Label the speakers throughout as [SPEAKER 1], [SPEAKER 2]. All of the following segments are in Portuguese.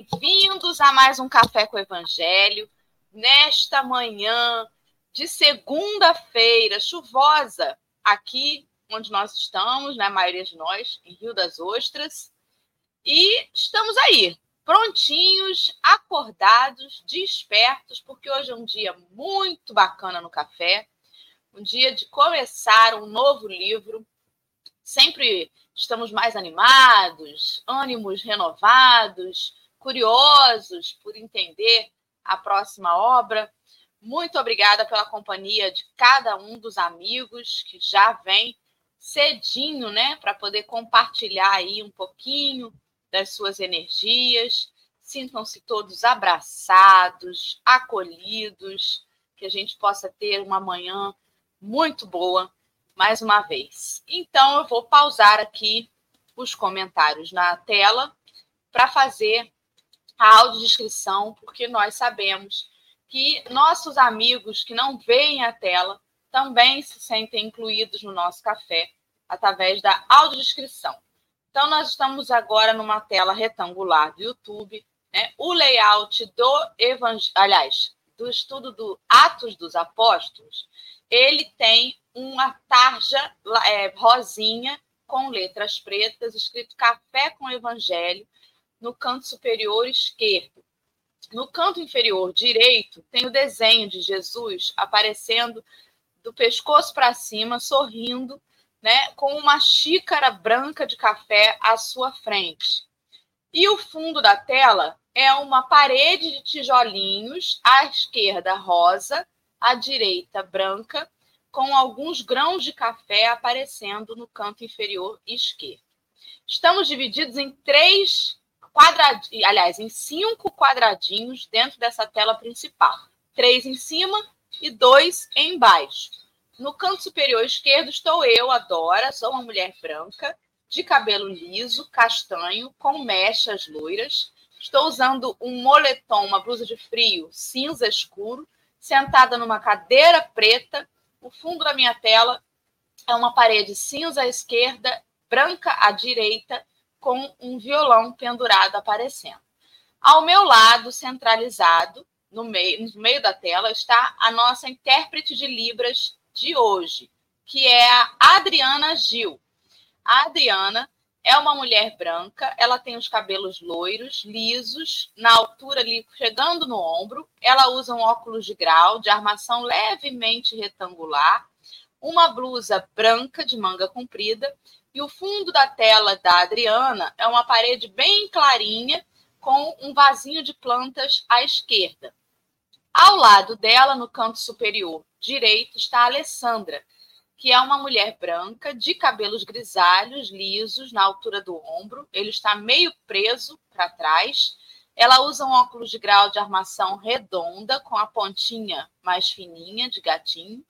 [SPEAKER 1] bem-vindos a mais um Café com o Evangelho. Nesta manhã de segunda-feira, chuvosa, aqui onde nós estamos, né, a maioria de nós, em Rio das Ostras. E estamos aí, prontinhos, acordados, despertos, porque hoje é um dia muito bacana no café, um dia de começar um novo livro. Sempre estamos mais animados, ânimos renovados, curiosos por entender a próxima obra. Muito obrigada pela companhia de cada um dos amigos que já vem cedinho, né, para poder compartilhar aí um pouquinho das suas energias. Sintam-se todos abraçados, acolhidos, que a gente possa ter uma manhã muito boa mais uma vez. Então, eu vou pausar aqui os comentários na tela para fazer a audiodescrição, porque nós sabemos que nossos amigos que não veem a tela também se sentem incluídos no nosso café através da audiodescrição. Então, nós estamos agora numa tela retangular do YouTube. Né? O layout do Evangelho, aliás, do estudo do Atos dos Apóstolos, ele tem uma tarja é, rosinha com letras pretas, escrito Café com Evangelho, no canto superior esquerdo. No canto inferior direito, tem o desenho de Jesus aparecendo do pescoço para cima, sorrindo, né, com uma xícara branca de café à sua frente. E o fundo da tela é uma parede de tijolinhos, à esquerda rosa, à direita branca, com alguns grãos de café aparecendo no canto inferior esquerdo. Estamos divididos em três quadradinhos, aliás, em cinco quadradinhos dentro dessa tela principal. Três em cima e dois embaixo. No canto superior esquerdo estou eu, a Dora, sou uma mulher branca, de cabelo liso, castanho, com mechas loiras. Estou usando um moletom, uma blusa de frio cinza escuro, sentada numa cadeira preta o fundo da minha tela é uma parede cinza à esquerda, branca à direita, com um violão pendurado aparecendo. Ao meu lado, centralizado, no meio, no meio da tela, está a nossa intérprete de Libras de hoje, que é a Adriana Gil. A Adriana é uma mulher branca, ela tem os cabelos loiros, lisos, na altura ali, chegando no ombro. Ela usa um óculos de grau, de armação levemente retangular, uma blusa branca de manga comprida, e o fundo da tela da Adriana é uma parede bem clarinha, com um vasinho de plantas à esquerda. Ao lado dela, no canto superior direito, está a Alessandra, que é uma mulher branca, de cabelos grisalhos, lisos, na altura do ombro. Ele está meio preso para trás. Ela usa um óculos de grau de armação redonda, com a pontinha mais fininha, de gatinho.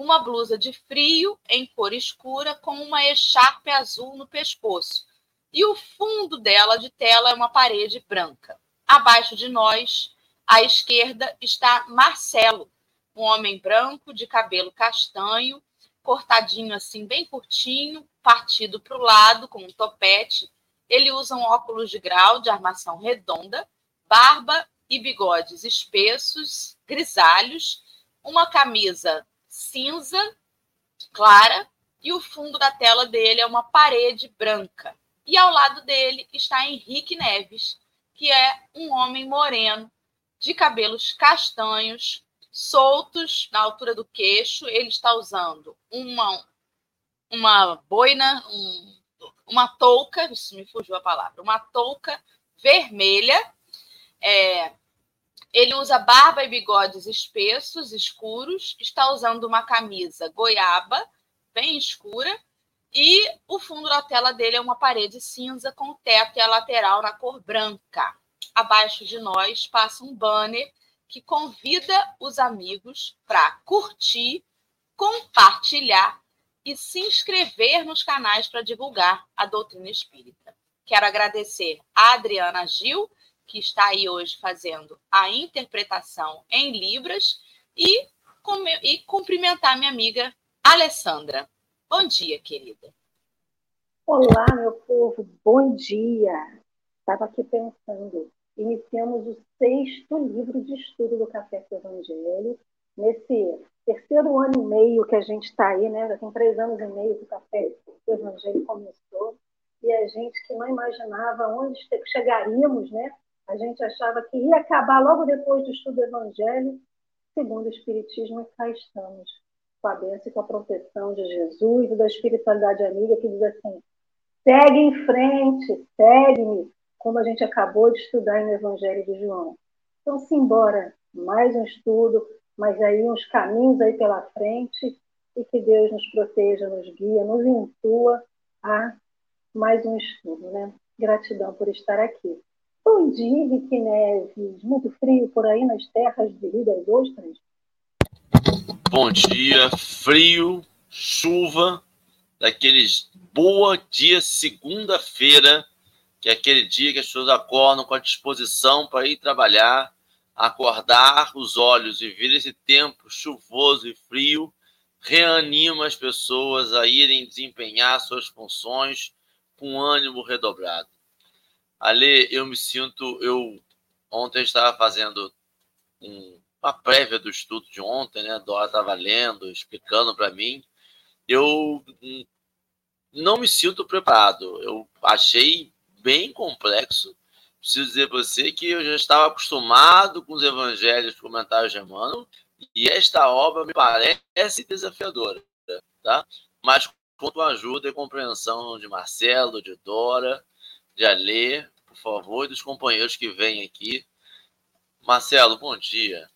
[SPEAKER 1] Uma blusa de frio em cor escura, com uma echarpe azul no pescoço. E o fundo dela de tela é uma parede branca. Abaixo de nós, à esquerda, está Marcelo, um homem branco de cabelo castanho, cortadinho assim, bem curtinho, partido para o lado, com um topete. Ele usa um óculos de grau de armação redonda, barba e bigodes espessos, grisalhos, uma camisa cinza clara e o fundo da tela dele é uma parede branca. E ao lado dele está Henrique Neves, que é um homem moreno, de cabelos castanhos, soltos na altura do queixo. Ele está usando uma, uma boina, um, uma touca, isso me fugiu a palavra, uma touca vermelha. É, ele usa barba e bigodes espessos, escuros, está usando uma camisa goiaba, bem escura, e o fundo da tela dele é uma parede cinza com o teto e a lateral na cor branca. Abaixo de nós passa um banner que convida os amigos para curtir, compartilhar e se inscrever nos canais para divulgar a doutrina espírita. Quero agradecer a Adriana Gil, que está aí hoje fazendo a interpretação em Libras, e, e cumprimentar minha amiga Alessandra. Bom dia, querida.
[SPEAKER 2] Olá, meu povo, bom dia. Estava aqui pensando, iniciamos o sexto livro de estudo do Café com Evangelho, nesse terceiro ano e meio que a gente está aí, né? Já tem três anos e meio que o Café com Evangelho começou, e a gente que não imaginava onde chegaríamos, né? A gente achava que ia acabar logo depois do estudo do Evangelho, segundo o Espiritismo, e cá estamos, com a bênção e com a proteção de Jesus e da espiritualidade amiga que diz assim: segue em frente, segue-me, como a gente acabou de estudar no Evangelho de João. Então, simbora, mais um estudo, mas aí uns caminhos aí pela frente e que Deus nos proteja, nos guia, nos intua a mais um estudo, né? Gratidão por estar aqui. Bom dia, Rick Neves. Muito frio por aí nas terras de Rio das Ostras?
[SPEAKER 3] Bom dia, frio, chuva, daqueles boa dia segunda-feira, que é aquele dia que as pessoas acordam com a disposição para ir trabalhar, acordar os olhos e vir esse tempo chuvoso e frio, reanima as pessoas a irem desempenhar suas funções com ânimo redobrado. Ali eu me sinto, eu ontem estava fazendo um, uma prévia do estudo de ontem, né? A Dora estava lendo, explicando para mim. Eu não me sinto preparado. Eu achei bem complexo. Preciso dizer para você que eu já estava acostumado com os evangelhos comentários de Emmanuel e esta obra me parece desafiadora, tá? Mas com a ajuda e compreensão de Marcelo, de Dora, de Alê, por favor, e dos companheiros que vêm aqui. Marcelo, bom dia.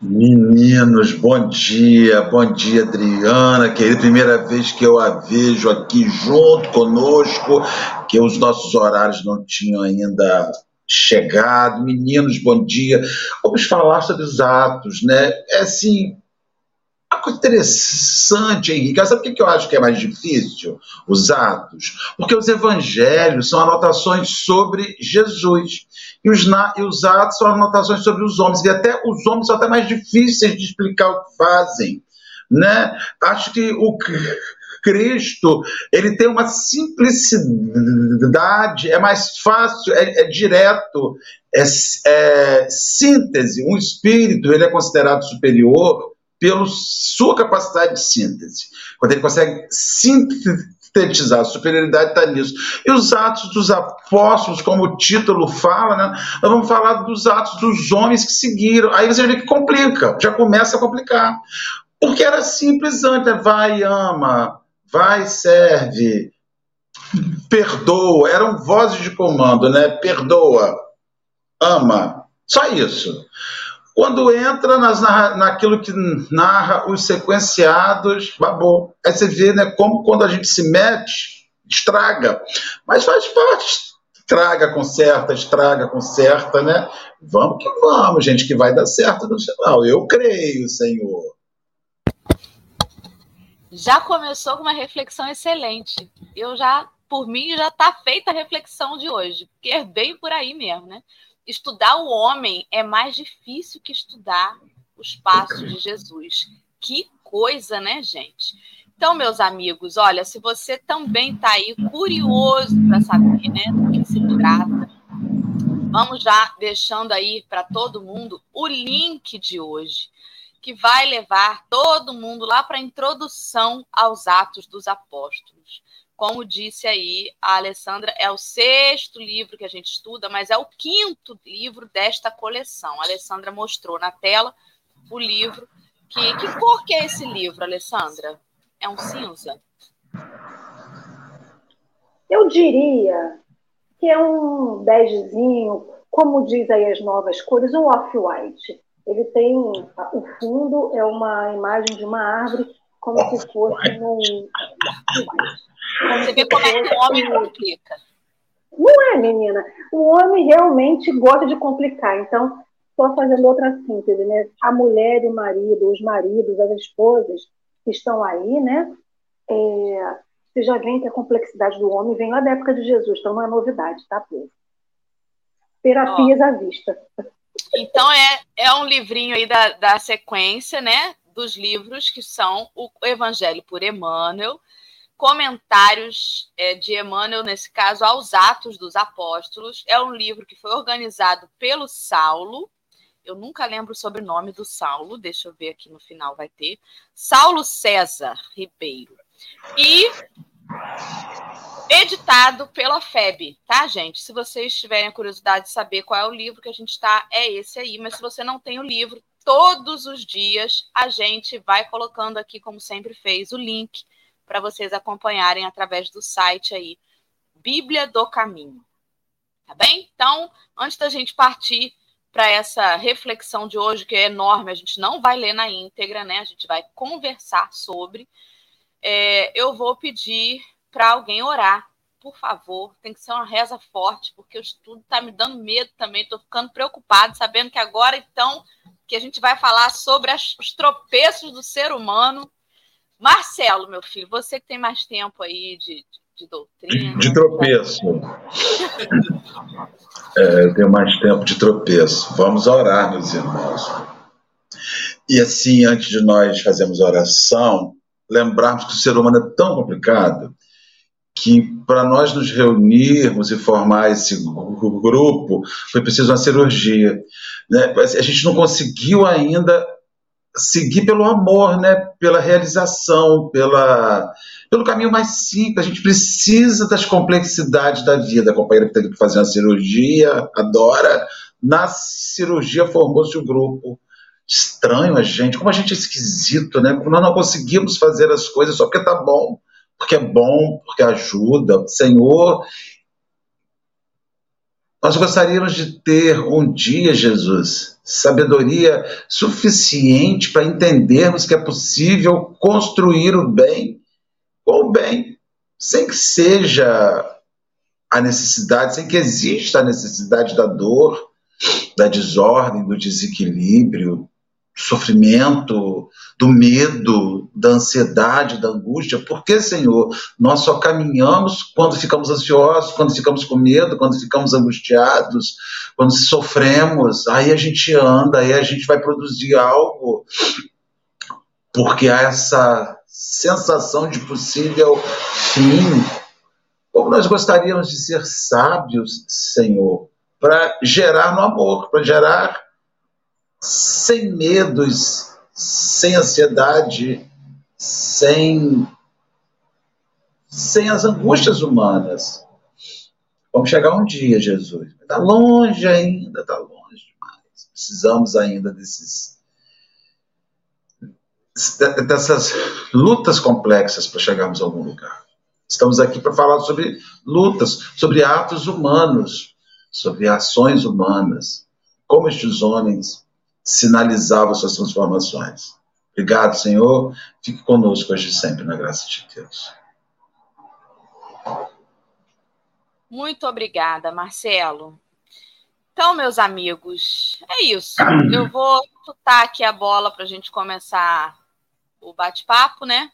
[SPEAKER 4] Meninos, bom dia, bom dia, Adriana, querida, primeira vez que eu a vejo aqui junto conosco, que os nossos horários não tinham ainda chegado. Meninos, bom dia. Vamos falar sobre os atos, né? É assim, interessante, Henrique. Sabe por que eu acho que é mais difícil? Os atos. Porque os evangelhos são anotações sobre Jesus. E os, e os atos são anotações sobre os homens. E até os homens são até mais difíceis de explicar o que fazem. Né? Acho que o Cristo ele tem uma simplicidade, é mais fácil, é, é direto, é, é, síntese. Um espírito ele é considerado superior pela sua capacidade de síntese. Quando ele consegue sintetizar, a superioridade está nisso. E os atos dos apóstolos, como o título fala, né? nós vamos falar dos atos dos homens que seguiram. Aí você vê que complica, já começa a complicar. Porque era simples antes, vai e ama, vai serve, perdoa, eram vozes de comando, né? Perdoa, ama, só isso. Quando entra nas, naquilo que narra os sequenciados, babou. Aí você vê né, como quando a gente se mete, estraga. Mas faz parte. Estraga, conserta, estraga, conserta, né? Vamos que vamos, gente, que vai dar certo no final. Eu creio, Senhor.
[SPEAKER 1] Já começou com uma reflexão excelente. Eu já, por mim, já está feita a reflexão de hoje, porque é bem por aí mesmo, né? Estudar o homem é mais difícil que estudar os passos de Jesus. Que coisa, né, gente? Então, meus amigos, olha, se você também está aí curioso para saber né, do que se trata, vamos já deixando aí para todo mundo o link de hoje, que vai levar todo mundo lá para a introdução aos Atos dos Apóstolos. Como disse aí a Alessandra, é o sexto livro que a gente estuda, mas é o quinto livro desta coleção. A Alessandra mostrou na tela o livro. Que, que cor que é esse livro, Alessandra? É um cinza?
[SPEAKER 2] Eu diria que é um begezinho, como diz aí as novas cores, um off-white. Ele tem o fundo é uma imagem de uma árvore como se fosse um
[SPEAKER 1] você vê como é que o homem complica.
[SPEAKER 2] Não é, menina. O homem realmente gosta de complicar. Então, estou fazendo outra síntese, né? A mulher e o marido, os maridos, as esposas que estão aí, né? É, você já vê que a complexidade do homem vem lá da época de Jesus, então não é novidade, tá, povo? Terapias oh. à vista.
[SPEAKER 1] Então é, é um livrinho aí da, da sequência, né? Dos livros que são o Evangelho por Emmanuel, comentários é, de Emmanuel, nesse caso, aos Atos dos Apóstolos. É um livro que foi organizado pelo Saulo. Eu nunca lembro o sobrenome do Saulo, deixa eu ver aqui no final, vai ter. Saulo César Ribeiro. E editado pela FEB, tá, gente? Se vocês tiverem a curiosidade de saber qual é o livro que a gente está, é esse aí. Mas se você não tem o livro, todos os dias a gente vai colocando aqui, como sempre fez, o link para vocês acompanharem através do site aí, Bíblia do Caminho. Tá bem? Então, antes da gente partir para essa reflexão de hoje, que é enorme, a gente não vai ler na íntegra, né? A gente vai conversar sobre. É, eu vou pedir para alguém orar, por favor. Tem que ser uma reza forte, porque o estudo está me dando medo também. Estou ficando preocupado, sabendo que agora, então, que a gente vai falar sobre as, os tropeços do ser humano, Marcelo, meu filho, você que tem mais tempo aí de, de, doutrina.
[SPEAKER 4] De, de tropeço. é, eu tenho mais tempo de tropeço. Vamos orar, meus irmãos. E assim, antes de nós fazermos oração, lembrarmos que o ser humano é tão complicado que para nós nos reunirmos e formar esse grupo foi preciso uma cirurgia. Né? A gente não conseguiu ainda seguir pelo amor, né? pela realização, pela, pelo caminho mais simples. A gente precisa das complexidades da vida. A companheira que teve que fazer uma cirurgia, adora. Na cirurgia formou-se o um grupo. Estranho a gente, como a gente é esquisito, né? Como nós não conseguimos fazer as coisas só porque tá bom, porque é bom, porque ajuda. Senhor, nós gostaríamos de ter um dia, Jesus, sabedoria suficiente para entendermos que é possível construir o bem com o bem, sem que seja a necessidade, sem que exista a necessidade da dor, da desordem, do desequilíbrio, sofrimento, do medo, da ansiedade, da angústia. Porque, Senhor, nós só caminhamos quando ficamos ansiosos, quando ficamos com medo, quando ficamos angustiados, quando sofremos. Aí a gente anda, aí a gente vai produzir algo. Porque há essa sensação de possível fim. Como nós gostaríamos de ser sábios, Senhor, para gerar no amor, para gerar sem medos, sem ansiedade, sem, sem as angústias humanas. Vamos chegar um dia, Jesus. Está longe ainda, está longe demais. Precisamos ainda desses dessas lutas complexas para chegarmos a algum lugar. Estamos aqui para falar sobre lutas, sobre atos humanos, sobre ações humanas, como estes homens sinalizava suas transformações. Obrigado, Senhor. Fique conosco hoje e sempre, na graça de Deus.
[SPEAKER 1] Muito obrigada, Marcelo. Então, meus amigos, é isso. Eu vou chutar aqui a bola para a gente começar o bate-papo, né?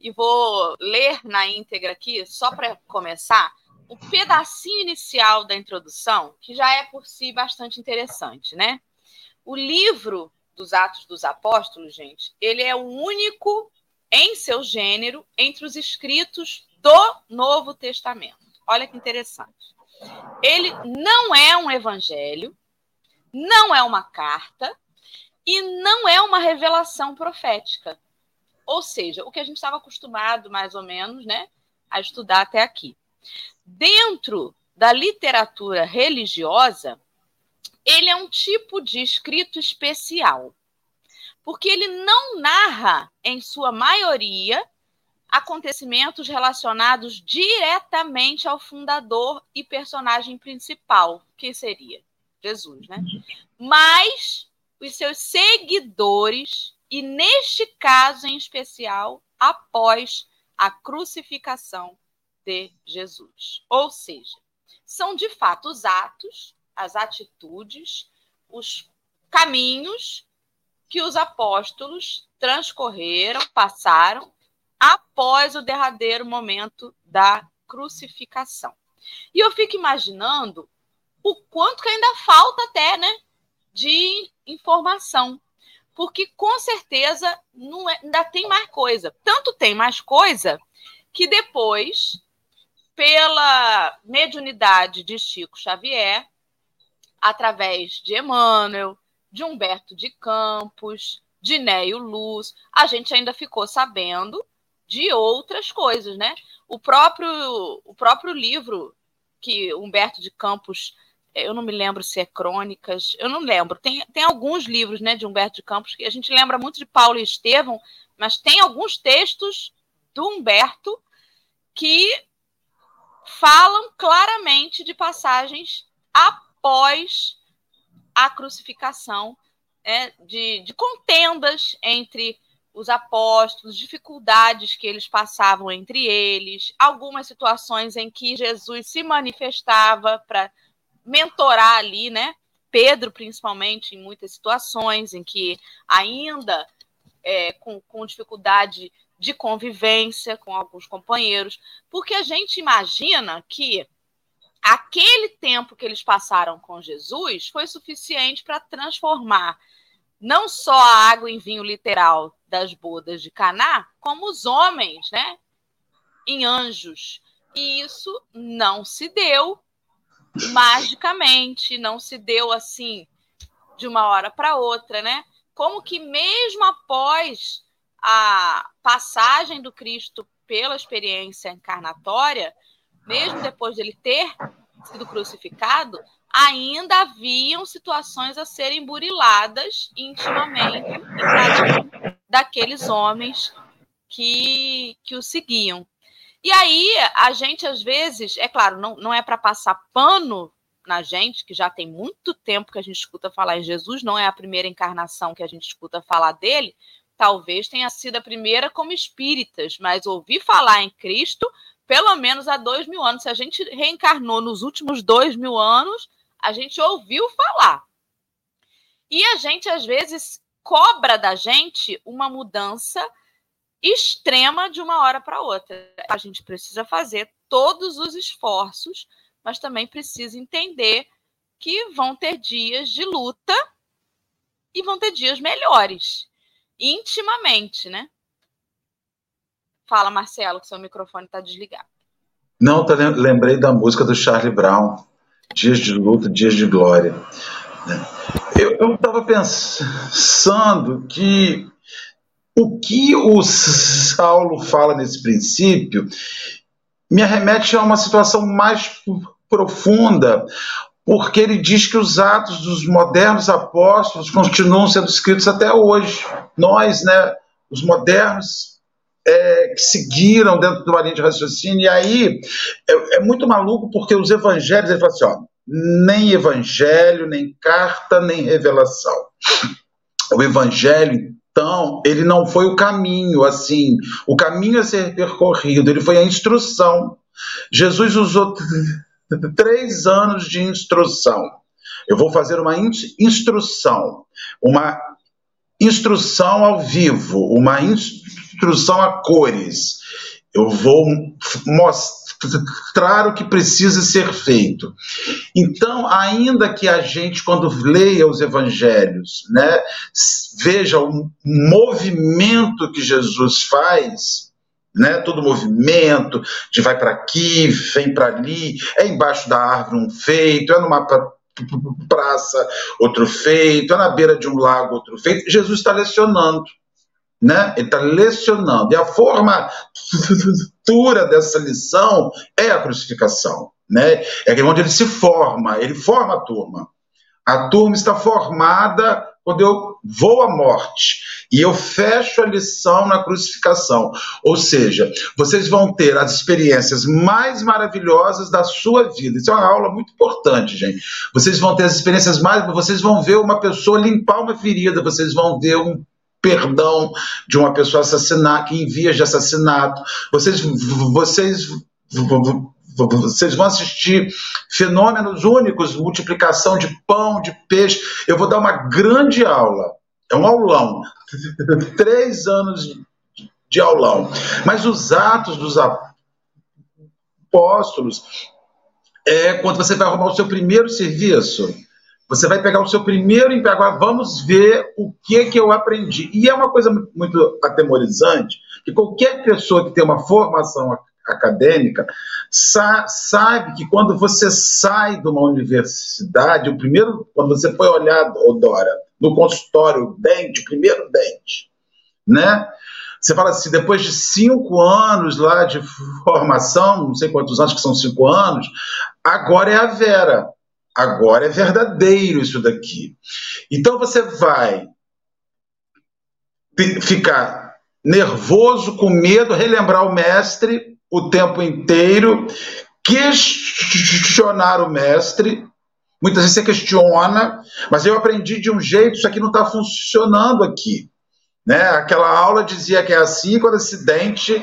[SPEAKER 1] E vou ler na íntegra aqui, só para começar, o pedacinho inicial da introdução, que já é por si bastante interessante, né? O livro dos Atos dos Apóstolos, gente, ele é o único em seu gênero entre os escritos do Novo Testamento. Olha que interessante. Ele não é um evangelho, não é uma carta e não é uma revelação profética. Ou seja, o que a gente estava acostumado, mais ou menos, né, a estudar até aqui. Dentro da literatura religiosa, ele é um tipo de escrito especial, porque ele não narra, em sua maioria, acontecimentos relacionados diretamente ao fundador e personagem principal, que seria Jesus, né? Mas os seus seguidores, e neste caso em especial, após a crucificação de Jesus. Ou seja, são de fato os atos as atitudes, os caminhos que os apóstolos transcorreram, passaram após o derradeiro momento da crucificação. E eu fico imaginando o quanto que ainda falta até, né, de informação. porque com certeza não é, ainda tem mais coisa. Tanto tem mais coisa que depois, pela mediunidade de Chico Xavier, através de Emmanuel, de Humberto de Campos, de Neio Luz, a gente ainda ficou sabendo de outras coisas, né? O próprio, o próprio livro que Humberto de Campos, eu não me lembro se é Crônicas, eu não lembro. Tem, tem alguns livros né, de Humberto de Campos que a gente lembra muito de Paulo e Estevão, mas tem alguns textos do Humberto que falam claramente de passagens após a crucificação, é, de, de contendas entre os apóstolos, dificuldades que eles passavam entre eles, algumas situações em que Jesus se manifestava para mentorar ali, né? Pedro, principalmente, em muitas situações em que ainda é, com, com dificuldade de convivência com alguns companheiros, porque a gente imagina que aquele tempo que eles passaram com Jesus foi suficiente para transformar não só a água em vinho literal das bodas de Caná, como os homens, né, em anjos. E isso não se deu magicamente, não se deu assim de uma hora para outra, né? Como que mesmo após a passagem do Cristo pela experiência encarnatória, mesmo depois dele ter sido crucificado, ainda haviam situações a serem buriladas intimamente daqueles homens que, que o seguiam. E aí, a gente, às vezes, é claro, não, não é para passar pano na gente, que já tem muito tempo que a gente escuta falar em Jesus, não é a primeira encarnação que a gente escuta falar dele, talvez tenha sido a primeira como espíritas, mas ouvir falar em Cristo pelo menos há dois mil anos. Se a gente reencarnou nos últimos dois mil anos, a gente ouviu falar. E a gente, às vezes, cobra da gente uma mudança extrema de uma hora para outra. A gente precisa fazer todos os esforços, mas também precisa entender que vão ter dias de luta e vão ter dias melhores intimamente, né? Fala, Marcelo, que seu microfone está desligado.
[SPEAKER 4] Não, tá, lembrei da música do Charlie Brown, Dias de Luta, Dias de Glória. Eu estava pensando que o que o Saulo fala nesse princípio me arremete a uma situação mais profunda, porque ele diz que os atos dos modernos apóstolos continuam sendo escritos até hoje. Nós, né, os modernos, é, que seguiram dentro do linha de raciocínio, e aí é, é, muito maluco porque os evangelhos, ele fala assim, ó, nem evangelho, nem carta, nem revelação. O evangelho, então, ele não foi o caminho, assim, o caminho a ser percorrido, ele foi a instrução. Jesus usou três anos de instrução. Eu vou fazer uma instrução, uma instrução ao vivo, uma instrução a cores. Eu vou mostrar o que precisa ser feito. Então, ainda que a gente, quando leia os evangelhos, né, veja o movimento que Jesus faz, né? Todo movimento de vai para aqui, vem para ali, é embaixo da árvore um feito, é numa praça outro feito, é na beira de um lago outro feito. Jesus está lecionando, né? Ele está lecionando. E a forma futura dessa lição é a crucificação, né? É onde ele se forma, ele forma a turma. A turma está formada quando eu vou à morte e eu fecho a lição na crucificação. Ou seja, vocês vão ter as experiências mais maravilhosas da sua vida. Isso é uma aula muito importante, gente. Vocês vão ter as experiências mais. Vocês vão ver uma pessoa limpar uma ferida, vocês vão ver um perdão de uma pessoa assassinar, que em vias de assassinato. Vocês, vocês vocês vão assistir fenômenos únicos, multiplicação de pão, de peixe. Eu vou dar uma grande aula, é um aulão, três anos de aulão. Mas os atos dos apóstolos é quando você vai arrumar o seu primeiro serviço. Você vai pegar o seu primeiro emprego. Agora vamos ver o que que eu aprendi. E é uma coisa muito atemorizante que qualquer pessoa que tem uma formação acadêmica sa sabe que quando você sai de uma universidade, o primeiro, quando você foi olhado, Odora, no consultório, o dente, o primeiro dente, né? Você fala assim, depois de cinco anos lá de formação, não sei quantos anos que são cinco anos, agora é a Vera. Agora é verdadeiro isso daqui. Então você vai ficar nervoso, com medo, relembrar o mestre o tempo inteiro, questionar o mestre. Muitas vezes você questiona, mas eu aprendi de um jeito, isso aqui não está funcionando aqui. Né? Aquela aula dizia que é assim, quando esse dente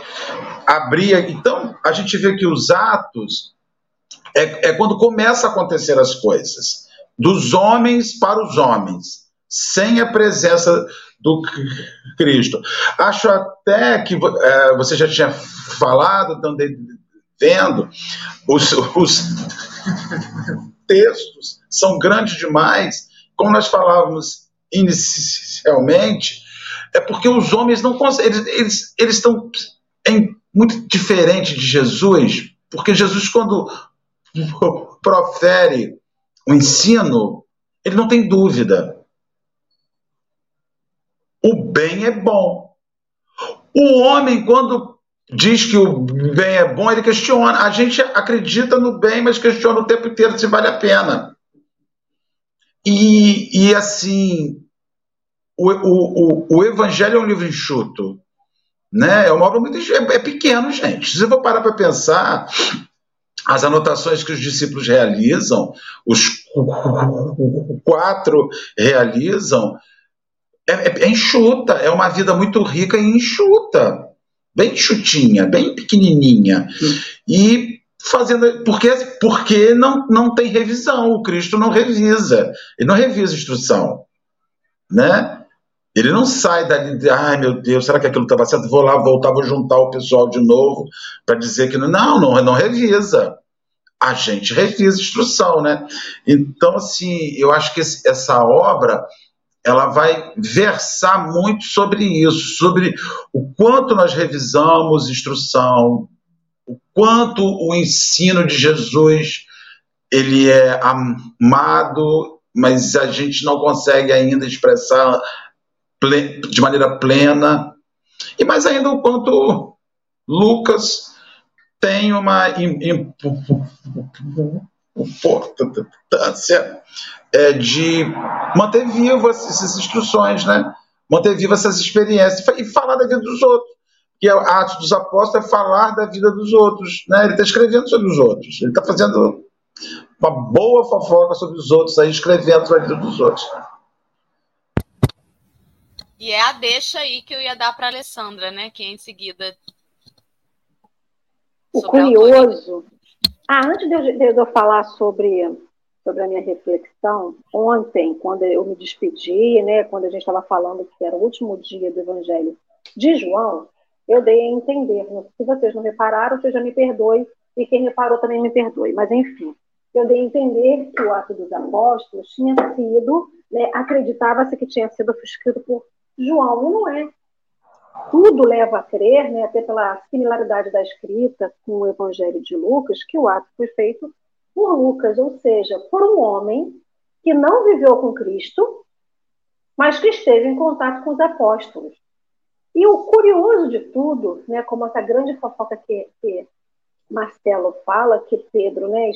[SPEAKER 4] abria. Então, a gente vê que os atos é, é quando começa a acontecer as coisas, dos homens para os homens, sem a presença do Cristo. Acho até que é, você já tinha falado, então, vendo, os, os textos são grandes demais, como nós falávamos inicialmente, é porque os homens não conseguem, eles, eles, eles estão em, muito diferente de Jesus, porque Jesus, quando profere o ensino, ele não tem dúvida o bem é bom. O homem, quando diz que o bem é bom, ele questiona. A gente acredita no bem, mas questiona o tempo inteiro se vale a pena. E, e assim, o, o, o, o Evangelho é um livro enxuto. Né? É uma obra muito. É, é pequeno, gente. Se você for parar para pensar, as anotações que os discípulos realizam, os quatro realizam, é, é, é enxuta, é uma vida muito rica e enxuta, bem enxutinha, bem pequenininha. E fazendo porque porque não, não tem revisão, o Cristo não revisa, ele não revisa instrução, né? Ele não sai dali de, ai meu Deus, será que aquilo estava certo? Vou lá, voltar, vou juntar o pessoal de novo para dizer que não, não, não, não revisa. A gente revisa instrução, né? Então, assim, eu acho que esse, essa obra ela vai versar muito sobre isso, sobre o quanto nós revisamos instrução, o quanto o ensino de Jesus ele é amado, mas a gente não consegue ainda expressar de maneira plena, e mais ainda o quanto Lucas tem uma importância é, de manter vivas essas instruções, né? manter vivas essas experiências e falar da vida dos outros. Que é Atos dos Apóstolos é falar da vida dos outros. Né? Ele está escrevendo sobre os outros. Ele está fazendo uma boa fofoca sobre os outros, aí escrevendo sobre a vida dos outros.
[SPEAKER 1] E é a deixa aí que eu ia dar para a Alessandra, né? Que é em seguida.
[SPEAKER 2] O curioso. Ah, antes de eu, de eu falar sobre sobre a minha reflexão. Ontem, quando eu me despedi, né, quando a gente estava falando que era o último dia do Evangelho de João, eu dei a entender. Se vocês não repararam, você já me perdoe, e quem reparou também me perdoe. Mas, enfim, eu dei a entender que o Ato dos Apóstolos tinha sido, né, acreditava-se que tinha sido escrito por João, não é. Tudo leva a crer, né, até pela similaridade da escrita com o Evangelho de Lucas, que o ato foi feito por Lucas, ou seja, por um homem que não viveu com Cristo, mas que esteve em contato com os apóstolos. E o curioso de tudo, né, como essa grande fofoca que, que Marcelo fala, que Pedro, né,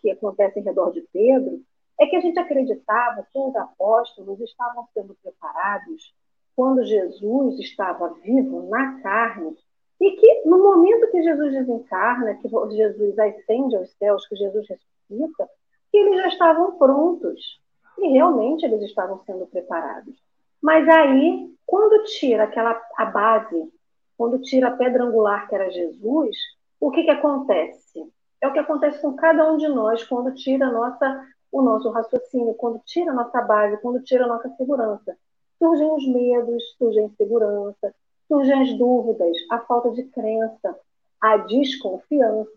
[SPEAKER 2] que acontece em redor de Pedro, é que a gente acreditava que os apóstolos estavam sendo preparados quando Jesus estava vivo na carne e que no momento que Jesus desencarna, que Jesus ascende aos céus, que Jesus ressuscita, que eles já estavam prontos. E realmente eles estavam sendo preparados. Mas aí, quando tira aquela a base, quando tira a pedra angular que era Jesus, o que, que acontece? É o que acontece com cada um de nós quando tira nossa, o nosso raciocínio, quando tira a nossa base, quando tira a nossa segurança. Surgem os medos, surgem a insegurança, surgem as dúvidas, a falta de crença, a desconfiança.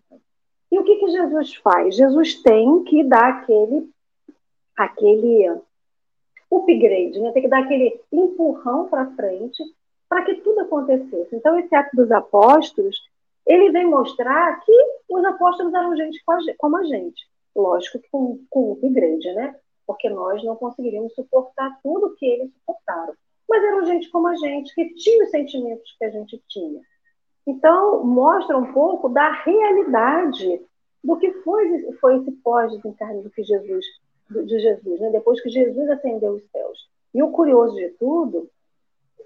[SPEAKER 2] E o que, que Jesus faz? Jesus tem que dar aquele aquele upgrade, né? tem que dar aquele empurrão para frente para que tudo acontecesse. Então, esse ato dos apóstolos, ele vem mostrar que os apóstolos eram gente como a gente. Lógico que com, com upgrade, né? Porque nós não conseguiríamos suportar tudo que eles suportaram. Mas eram gente como a gente, que tinha os sentimentos que a gente tinha. Então, mostra um pouco da realidade do que foi, foi esse pós-desencarne que Jesus, de Jesus, né? depois que Jesus ascendeu os céus. E o curioso de tudo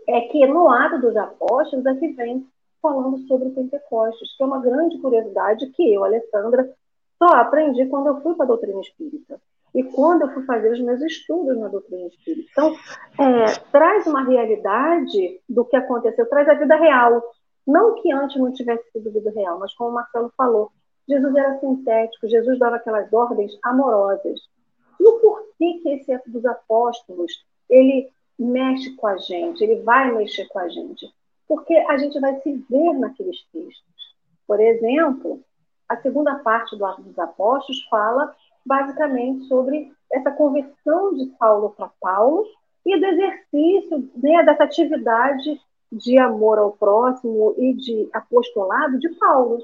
[SPEAKER 2] é que no ato dos apóstolos é que vem falando sobre o Pentecostes, que é uma grande curiosidade que eu, Alessandra, só aprendi quando eu fui para a doutrina espírita e quando eu fui fazer os meus estudos na doutrina espírita. Então, é, traz uma realidade do que aconteceu, traz a vida real. Não que antes não tivesse sido vida real, mas como o Marcelo falou, Jesus era sintético, Jesus dava aquelas ordens amorosas. E o porquê que esse ato dos apóstolos, ele mexe com a gente, ele vai mexer com a gente? Porque a gente vai se ver naqueles textos. Por exemplo, a segunda parte do Ato dos Apóstolos fala basicamente sobre essa conversão de Paulo para Paulo e do exercício né, dessa atividade de amor ao próximo e de apostolado de Paulo.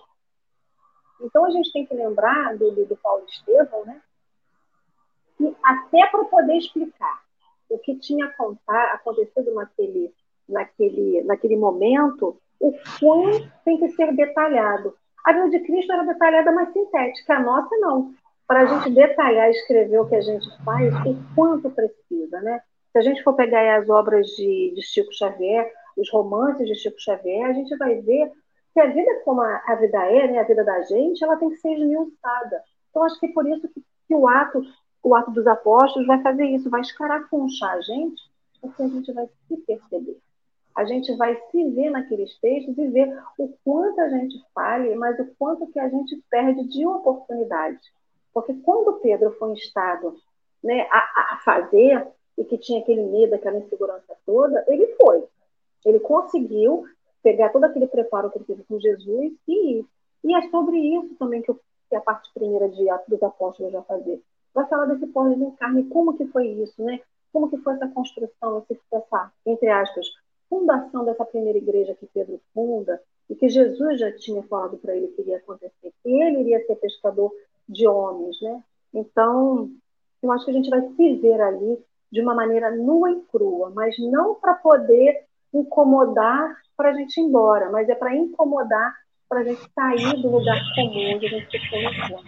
[SPEAKER 2] Então a gente tem que lembrar do, do Paulo Estevão, né? Que até para poder explicar o que tinha acontecido naquele, naquele, naquele momento, o quanto tem que ser detalhado. A vida de Cristo era detalhada, mas sintética. A nossa não. Para a gente detalhar e escrever o que a gente faz, o quanto precisa, né? Se a gente for pegar as obras de, de Chico Xavier, os romances de Chico Xavier, a gente vai ver que a vida como a, a vida é, né, a vida da gente, ela tem que ser esmiuçada. Então, acho que é por isso que, que o ato o ato dos apóstolos vai fazer isso, vai escarafunchar a gente, porque a gente vai se perceber. A gente vai se ver naqueles textos e ver o quanto a gente falha, mas o quanto que a gente perde de oportunidade. Porque quando Pedro foi instado né, a, a fazer, e que tinha aquele medo, aquela insegurança toda, ele foi. Ele conseguiu pegar todo aquele preparo que ele teve com Jesus e ir. E é sobre isso também que, eu, que a parte primeira de Atos dos Apóstolos vai fazer. Vai falar desse pós-encarne, como que foi isso, né? Como que foi essa construção, essa, entre aspas, fundação dessa primeira igreja que Pedro funda, e que Jesus já tinha falado para ele que iria acontecer, que ele iria ser pescador de homens, né? Então, eu acho que a gente vai se ver ali de uma maneira nua e crua, mas não para poder incomodar para a gente ir embora, mas é para incomodar para a gente sair do lugar comum onde a gente se colocou.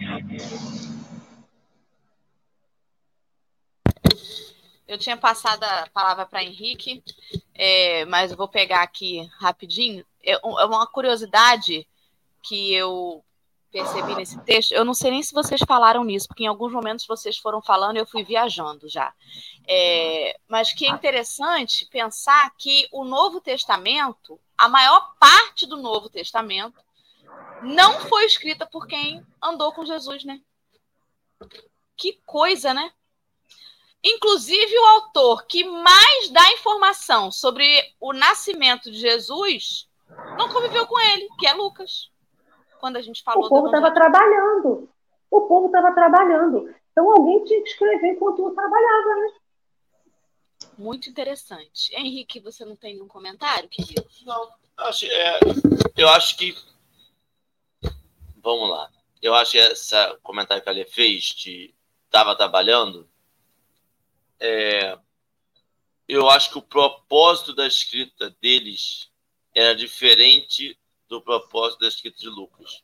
[SPEAKER 1] Eu tinha passado a palavra para Henrique, é, mas eu vou pegar aqui rapidinho. É, é uma curiosidade que eu percebi nesse texto. Eu não sei nem se vocês falaram nisso, porque em alguns momentos vocês foram falando e eu fui viajando já. É, mas que é interessante pensar que o Novo Testamento, a maior parte do Novo Testamento, não foi escrita por quem andou com Jesus, né? Que coisa, né? Inclusive, o autor que mais dá informação sobre o nascimento de Jesus não conviveu com ele, que é Lucas. Quando a gente falou.
[SPEAKER 2] O povo estava trabalhando. O povo estava trabalhando. Então alguém tinha que escrever enquanto eu trabalhava, né?
[SPEAKER 1] Muito interessante. Henrique, você não tem nenhum comentário, querido?
[SPEAKER 3] Não, acho, é, eu acho que. Vamos lá. Eu acho que esse comentário que a Lê fez de estava trabalhando é, eu acho que o propósito da escrita deles era diferente do propósito da escrita de Lucas.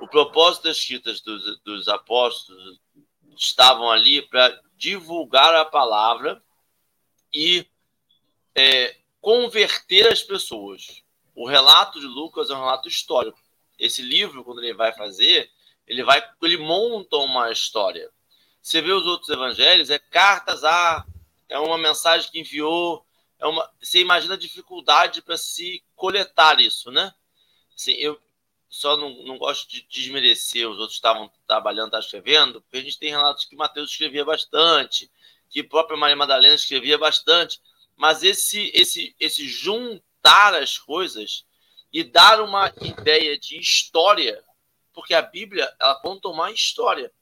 [SPEAKER 3] O propósito das escritas dos, dos apóstolos estavam ali para divulgar a palavra e é, converter as pessoas. O relato de Lucas é um relato histórico. Esse livro, quando ele vai fazer, ele vai, ele monta uma história. Você vê os outros evangelhos, é cartas a, é uma mensagem que enviou, é uma, você imagina a dificuldade para se coletar isso, né? Assim, eu só não, não gosto de desmerecer os outros estavam trabalhando, estavam escrevendo, porque a gente tem relatos que Mateus escrevia bastante, que a própria Maria Madalena escrevia bastante, mas esse, esse, esse juntar as coisas e dar uma ideia de história, porque a Bíblia ela conta uma história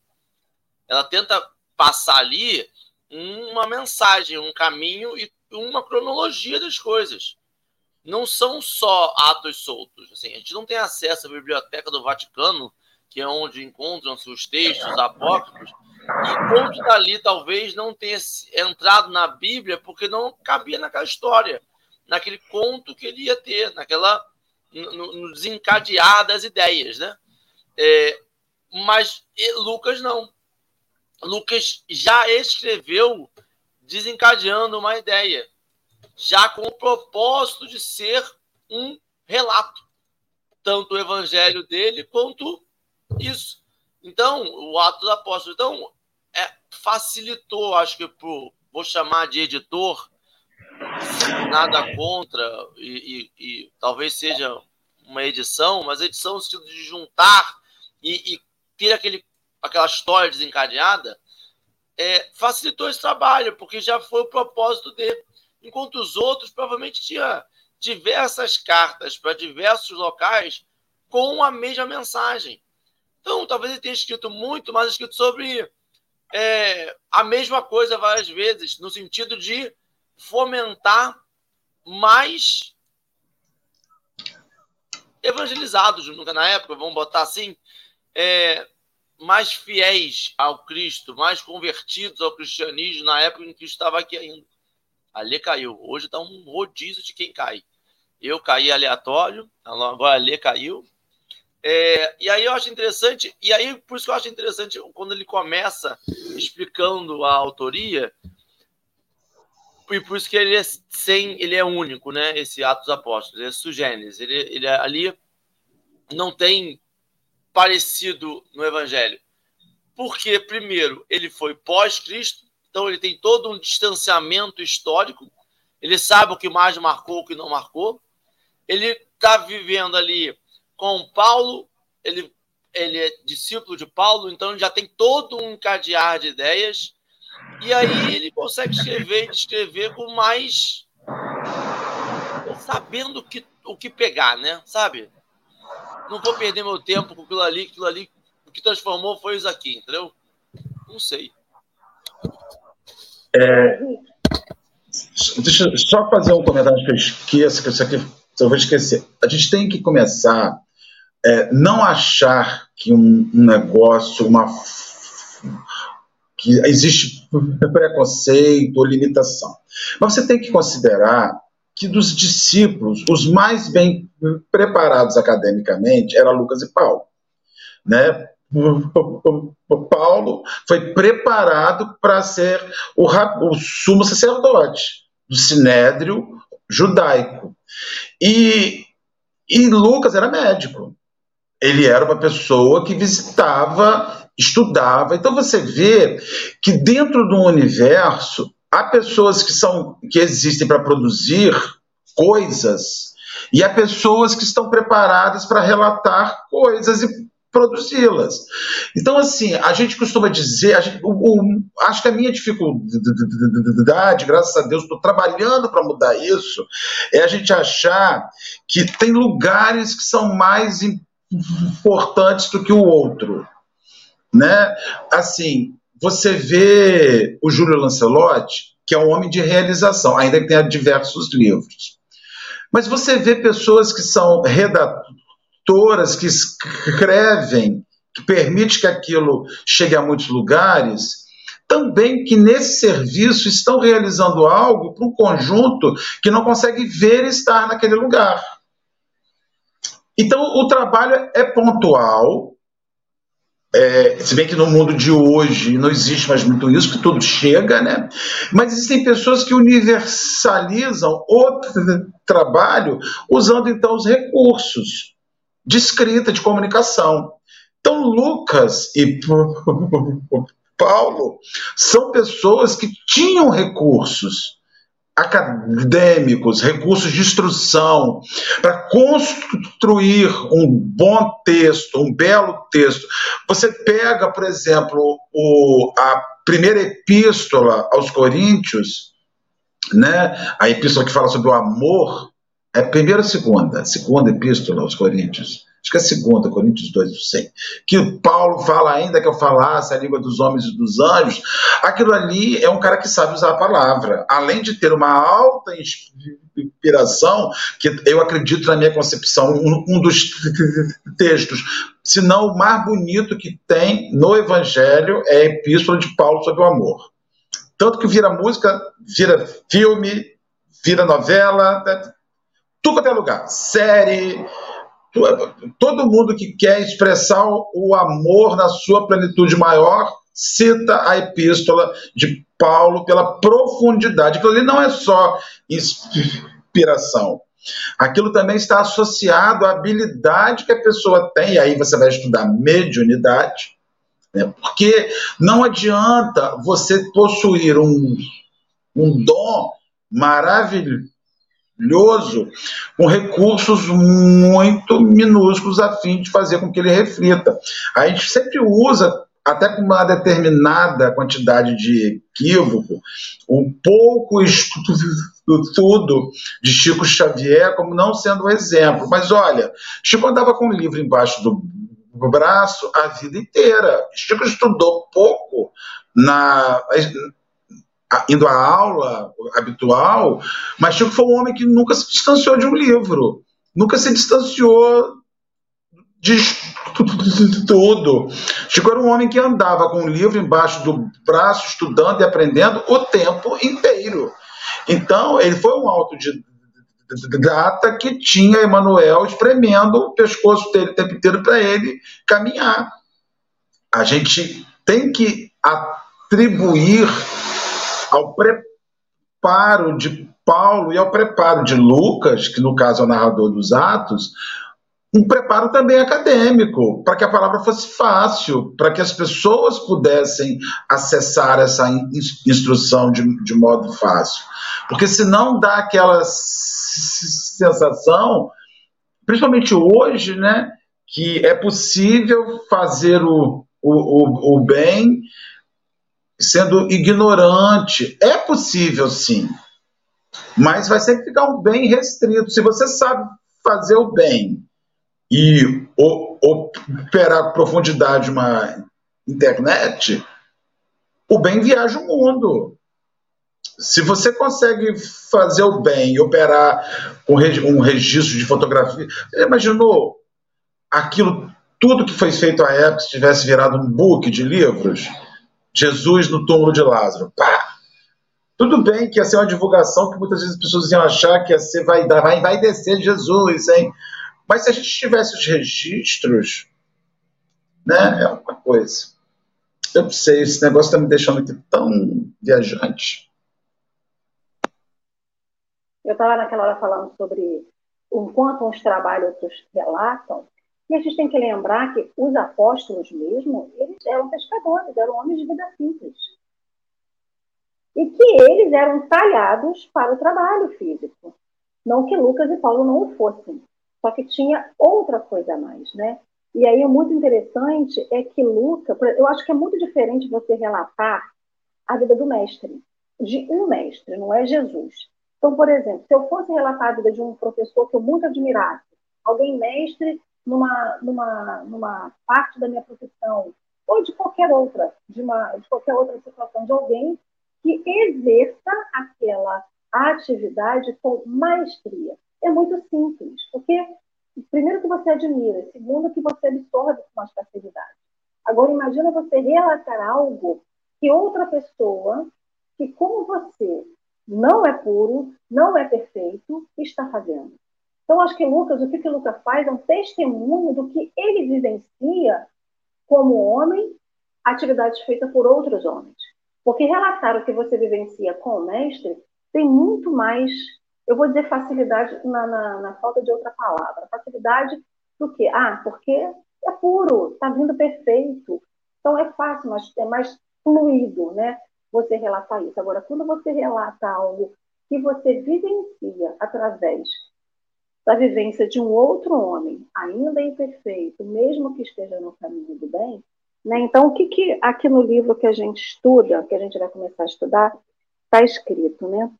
[SPEAKER 3] ela tenta passar ali uma mensagem, um caminho e uma cronologia das coisas. Não são só atos soltos. Assim, a gente não tem acesso à biblioteca do Vaticano, que é onde encontram-se os textos apócrifos, e quanto dali talvez não tenha entrado na Bíblia porque não cabia naquela história, naquele conto que ele ia ter, naquela no, no desencadear das ideias, né? É, mas Lucas não. Lucas já escreveu desencadeando uma ideia, já com o propósito de ser um relato, tanto o evangelho dele quanto isso. Então, o ato dos apóstolos, então, é, facilitou, acho que pro, vou chamar de editor, nada contra, e, e, e, talvez seja uma edição, mas edição no sentido de juntar e, e ter aquele aquela história desencadeada, é, facilitou esse trabalho, porque já foi o propósito dele. Enquanto os outros provavelmente tinha diversas cartas para diversos locais com a mesma mensagem. Então, talvez ele tenha escrito muito, mas escrito sobre é, a mesma coisa várias vezes, no sentido de fomentar mais evangelizados na época, vamos botar assim, é, mais fiéis ao Cristo, mais convertidos ao cristianismo na época em que estava aqui ainda. Ali caiu. Hoje está um rodízio de quem cai. Eu caí aleatório, agora Ali caiu. É, e aí eu acho interessante, e aí por isso que eu acho interessante quando ele começa explicando a autoria, e por isso que ele é sem, ele é único, né? Esse Atos Apóstolos, ele é ele, ele é, ali não tem parecido no Evangelho? Porque, primeiro, ele foi pós-Cristo, então ele tem todo um distanciamento histórico, ele sabe o que mais marcou, o que não marcou. Ele está vivendo ali com Paulo, ele, ele é discípulo de Paulo, então ele já tem todo um encadear de ideias, e aí ele consegue escrever e descrever com mais. sabendo que, o que pegar, né? Sabe? não vou perder meu tempo com aquilo ali, aquilo ali, o que transformou foi isso aqui, entendeu? Não sei.
[SPEAKER 4] É, deixa eu só fazer um comentário que eu esqueço, que isso aqui eu vou esquecer. A gente tem que começar é, não achar que um, um negócio, uma que existe preconceito ou limitação. Mas você tem que considerar que dos discípulos, os mais bem preparados academicamente era Lucas e Paulo. Né? Paulo foi preparado para ser o, o, sumo sacerdote do sinédrio judaico. E, e Lucas era médico. Ele era uma pessoa que visitava, estudava. Então você vê que dentro do universo há pessoas que são que existem para produzir coisas e há pessoas que estão preparadas para relatar coisas e produzi-las. Então, assim, a gente costuma dizer, gente, o, o, acho que a minha dificuldade, graças a Deus, estou trabalhando para mudar isso, é a gente achar que tem lugares que são mais importantes do que o outro. Né? Assim, você vê o Júlio Lancelotti, que é um homem de realização, ainda que tenha diversos livros. Mas você vê pessoas que são redatoras, que escrevem, que permite que aquilo chegue a muitos lugares, também que nesse serviço estão realizando algo para um conjunto que não consegue ver estar naquele lugar. Então, o trabalho é pontual, é, se bem que no mundo de hoje não existe mais muito isso, que tudo chega, né? Mas existem pessoas que universalizam o trabalho usando então os recursos de escrita, de comunicação. Então, Lucas e Paulo são pessoas que tinham recursos acadêmicos, recursos de instrução, para construir um bom texto, um belo texto. Você pega, por exemplo, o, a primeira epístola aos Coríntios, né? a epístola que fala sobre o amor, é primeira segunda? Segunda epístola aos Coríntios. acho que é segunda, Coríntios 2, não sei, que Paulo fala ainda que eu falasse a língua dos homens e dos anjos, aquilo ali é um cara que sabe usar a palavra, além de ter uma alta inspiração, que eu acredito na minha concepção, um, um dos textos, se não o mais bonito que tem no Evangelho é a Epístola de Paulo sobre o amor. Tanto que vira música, vira filme, vira novela, tudo até lugar, série, todo mundo que quer expressar o amor na sua plenitude maior cita a epístola de Paulo pela profundidade. Aquilo ali não é só inspiração. Aquilo também está associado à habilidade que a pessoa tem, e aí você vai estudar mediunidade, né? porque não adianta você possuir um, um dom maravilhoso maravilhoso, com recursos muito minúsculos a fim de fazer com que ele reflita. A gente sempre usa até com uma determinada quantidade de equívoco, o pouco estudo de Chico Xavier como não sendo um exemplo. Mas olha, Chico andava com um livro embaixo do braço a vida inteira. Chico estudou pouco na indo à aula habitual, mas Chico foi um homem que nunca se distanciou de um livro, nunca se distanciou de tudo. Chico era um homem que andava com um livro embaixo do braço, estudando e aprendendo o tempo inteiro. Então, ele foi um autodidata que tinha Emanuel espremendo o pescoço dele o tempo inteiro para ele caminhar. A gente tem que atribuir ao preparo de Paulo e ao preparo de Lucas, que no caso é o narrador dos Atos, um preparo também acadêmico, para que a palavra fosse fácil, para que as pessoas pudessem acessar essa instrução de, de modo fácil. Porque senão dá aquela sensação, principalmente hoje, né, que é possível fazer o, o, o, o bem sendo ignorante. É possível, sim, mas vai sempre ficar um bem restrito. Se você sabe fazer o bem e operar com profundidade uma internet, o bem viaja o mundo. Se você consegue fazer o bem e operar com um registro de fotografia, você imaginou aquilo, tudo que foi feito à época, se tivesse virado um book de livros? Jesus no túmulo de Lázaro. Pá! Tudo bem que ia ser uma divulgação que muitas vezes as pessoas iam achar que ia ser, vai, vai, vai descer Jesus, hein? Mas se a gente tivesse os registros, né, é uma coisa. Eu não sei, esse negócio está me deixando tão viajante.
[SPEAKER 2] Eu estava naquela hora falando sobre enquanto uns trabalham, outros relatam, e a gente tem que lembrar que os apóstolos mesmo, eles eram pescadores, eram homens de vida simples. E que eles eram talhados para o trabalho físico. Não que Lucas e Paulo não o fossem. Só que tinha outra coisa a mais, né? E aí o muito interessante é que Lucas, eu acho que é muito diferente você relatar a vida do mestre, de um mestre, não é Jesus. Então, por exemplo, se eu fosse relatar a vida de um professor que eu muito admirasse, alguém mestre numa, numa, numa parte da minha profissão, ou de qualquer outra, de, uma, de qualquer outra situação, de alguém que exerça aquela atividade com maestria. É muito simples, porque primeiro que você admira, segundo que você absorve com mais facilidade. Agora imagina você relatar algo que outra pessoa, que como você não é puro, não é perfeito, está fazendo. Então, acho que Lucas, o que, que Lucas faz é um testemunho do que ele vivencia como homem, atividades feitas por outros homens. Porque relatar o que você vivencia com o mestre tem muito mais, eu vou dizer facilidade na, na, na falta de outra palavra, facilidade do que? Ah, porque é puro, está vindo perfeito. Então é fácil, mas é mais fluido, né? Você relatar isso. Agora, quando você relata algo que você vivencia através da vivência de um outro homem, ainda imperfeito, mesmo que esteja no caminho do bem, né? Então, o que, que aqui no livro que a gente estuda, que a gente vai começar a estudar, está escrito, né?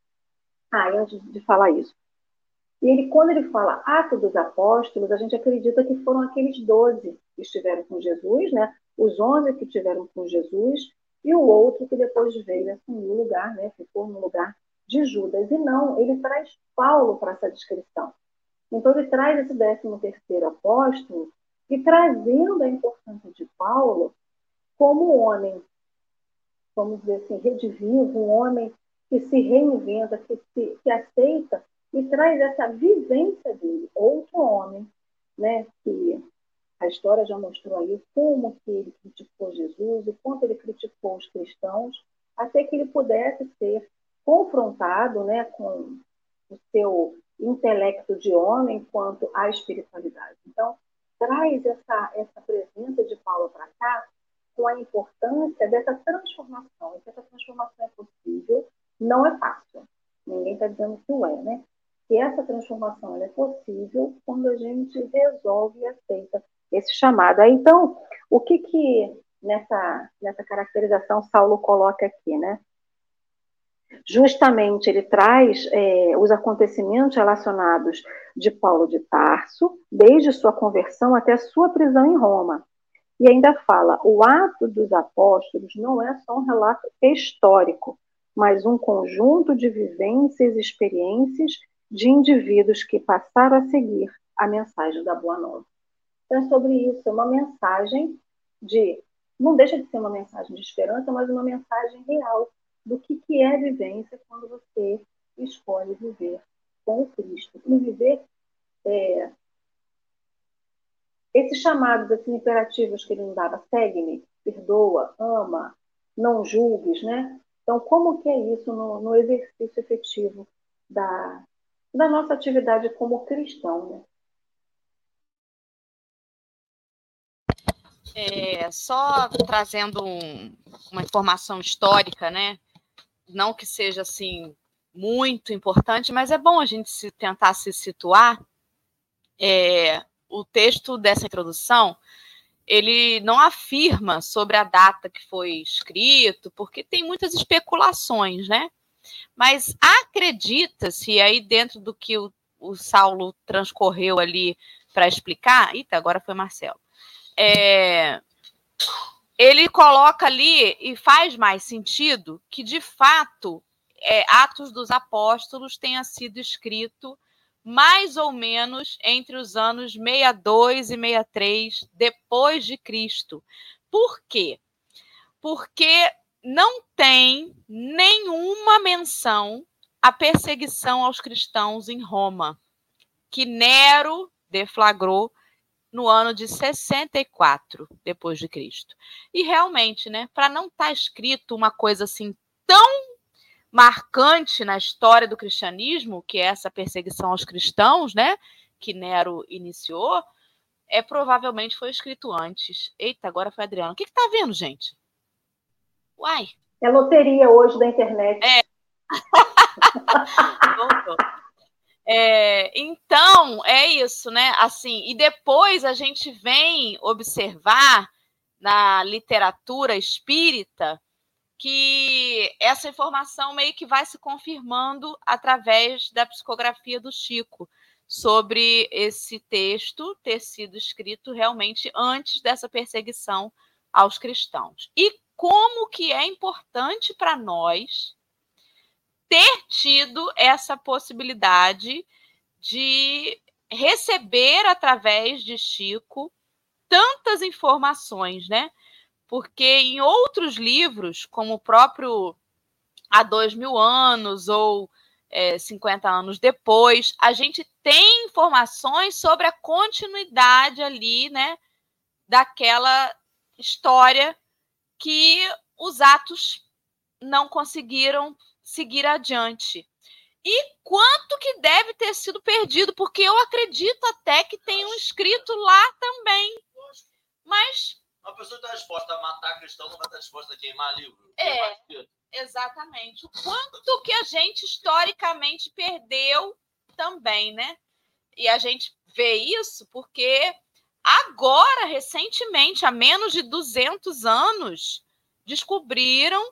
[SPEAKER 2] Ah, antes de falar isso, E ele, quando ele fala Atos dos Apóstolos, a gente acredita que foram aqueles doze que estiveram com Jesus, né? Os onze que estiveram com Jesus e o outro que depois veio assumir o lugar, né? Ficou no lugar de Judas. E não, ele traz Paulo para essa descrição. Então ele traz esse décimo terceiro apóstolo e trazendo a importância de Paulo como homem, vamos dizer assim, redivivo, um homem que se reinventa, que, se, que aceita e traz essa vivência dele. Outro homem, né, que a história já mostrou aí como que ele criticou Jesus e quanto ele criticou os cristãos, até que ele pudesse ser confrontado né, com o seu intelecto de homem quanto à espiritualidade. Então, traz essa, essa presença de Paulo para cá com a importância dessa transformação. E que essa transformação é possível, não é fácil. Ninguém está dizendo que o é, né? Que essa transformação é possível quando a gente resolve e aceita esse chamado. Aí, então, o que que nessa, nessa caracterização Saulo coloca aqui, né? Justamente ele traz é, os acontecimentos relacionados de Paulo de Tarso, desde sua conversão até sua prisão em Roma. E ainda fala: o ato dos apóstolos não é só um relato histórico, mas um conjunto de vivências e experiências de indivíduos que passaram a seguir a mensagem da Boa Nova. Então, é sobre isso, é uma mensagem de. Não deixa de ser uma mensagem de esperança, mas uma mensagem real do que, que é vivência quando você escolhe viver com o Cristo. E viver é, esses chamados assim, imperativos que ele nos dava, segue-me, perdoa, ama, não julgues, né? Então, como que é isso no, no exercício efetivo da, da nossa atividade como cristão, né?
[SPEAKER 1] É, só trazendo um, uma informação histórica, né? Não que seja assim muito importante, mas é bom a gente se, tentar se situar. É, o texto dessa introdução ele não afirma sobre a data que foi escrito, porque tem muitas especulações, né? Mas acredita-se aí dentro do que o, o Saulo transcorreu ali para explicar. Eita, agora foi Marcelo é, ele coloca ali e faz mais sentido que, de fato, é, Atos dos Apóstolos tenha sido escrito mais ou menos entre os anos 62 e 63 depois de Cristo. Por quê? Porque não tem nenhuma menção à perseguição aos cristãos em Roma, que Nero deflagrou no ano de 64 depois de Cristo. E realmente, né, para não estar tá escrito uma coisa assim tão marcante na história do cristianismo, que é essa perseguição aos cristãos, né, que Nero iniciou, é provavelmente foi escrito antes. Eita, agora foi Adriano. O que está vendo, gente? Uai.
[SPEAKER 2] É loteria hoje da internet.
[SPEAKER 1] É. Voltou. É, então, é isso, né? Assim, e depois a gente vem observar na literatura espírita que essa informação meio que vai se confirmando através da psicografia do Chico sobre esse texto ter sido escrito realmente antes dessa perseguição aos cristãos. E como que é importante para nós ter tido essa possibilidade de receber através de Chico tantas informações, né? Porque em outros livros, como o próprio Há Dois Mil Anos ou é, 50 anos depois, a gente tem informações sobre a continuidade ali, né? Daquela história que os atos não conseguiram seguir adiante. E quanto que deve ter sido perdido, porque eu acredito até que tem um escrito lá também. Mas.
[SPEAKER 3] Uma pessoa está disposta a matar cristão, não vai estar disposta a queimar livro.
[SPEAKER 1] É, exatamente. O quanto que a gente historicamente perdeu também, né? E a gente vê isso porque agora, recentemente, há menos de 200 anos, descobriram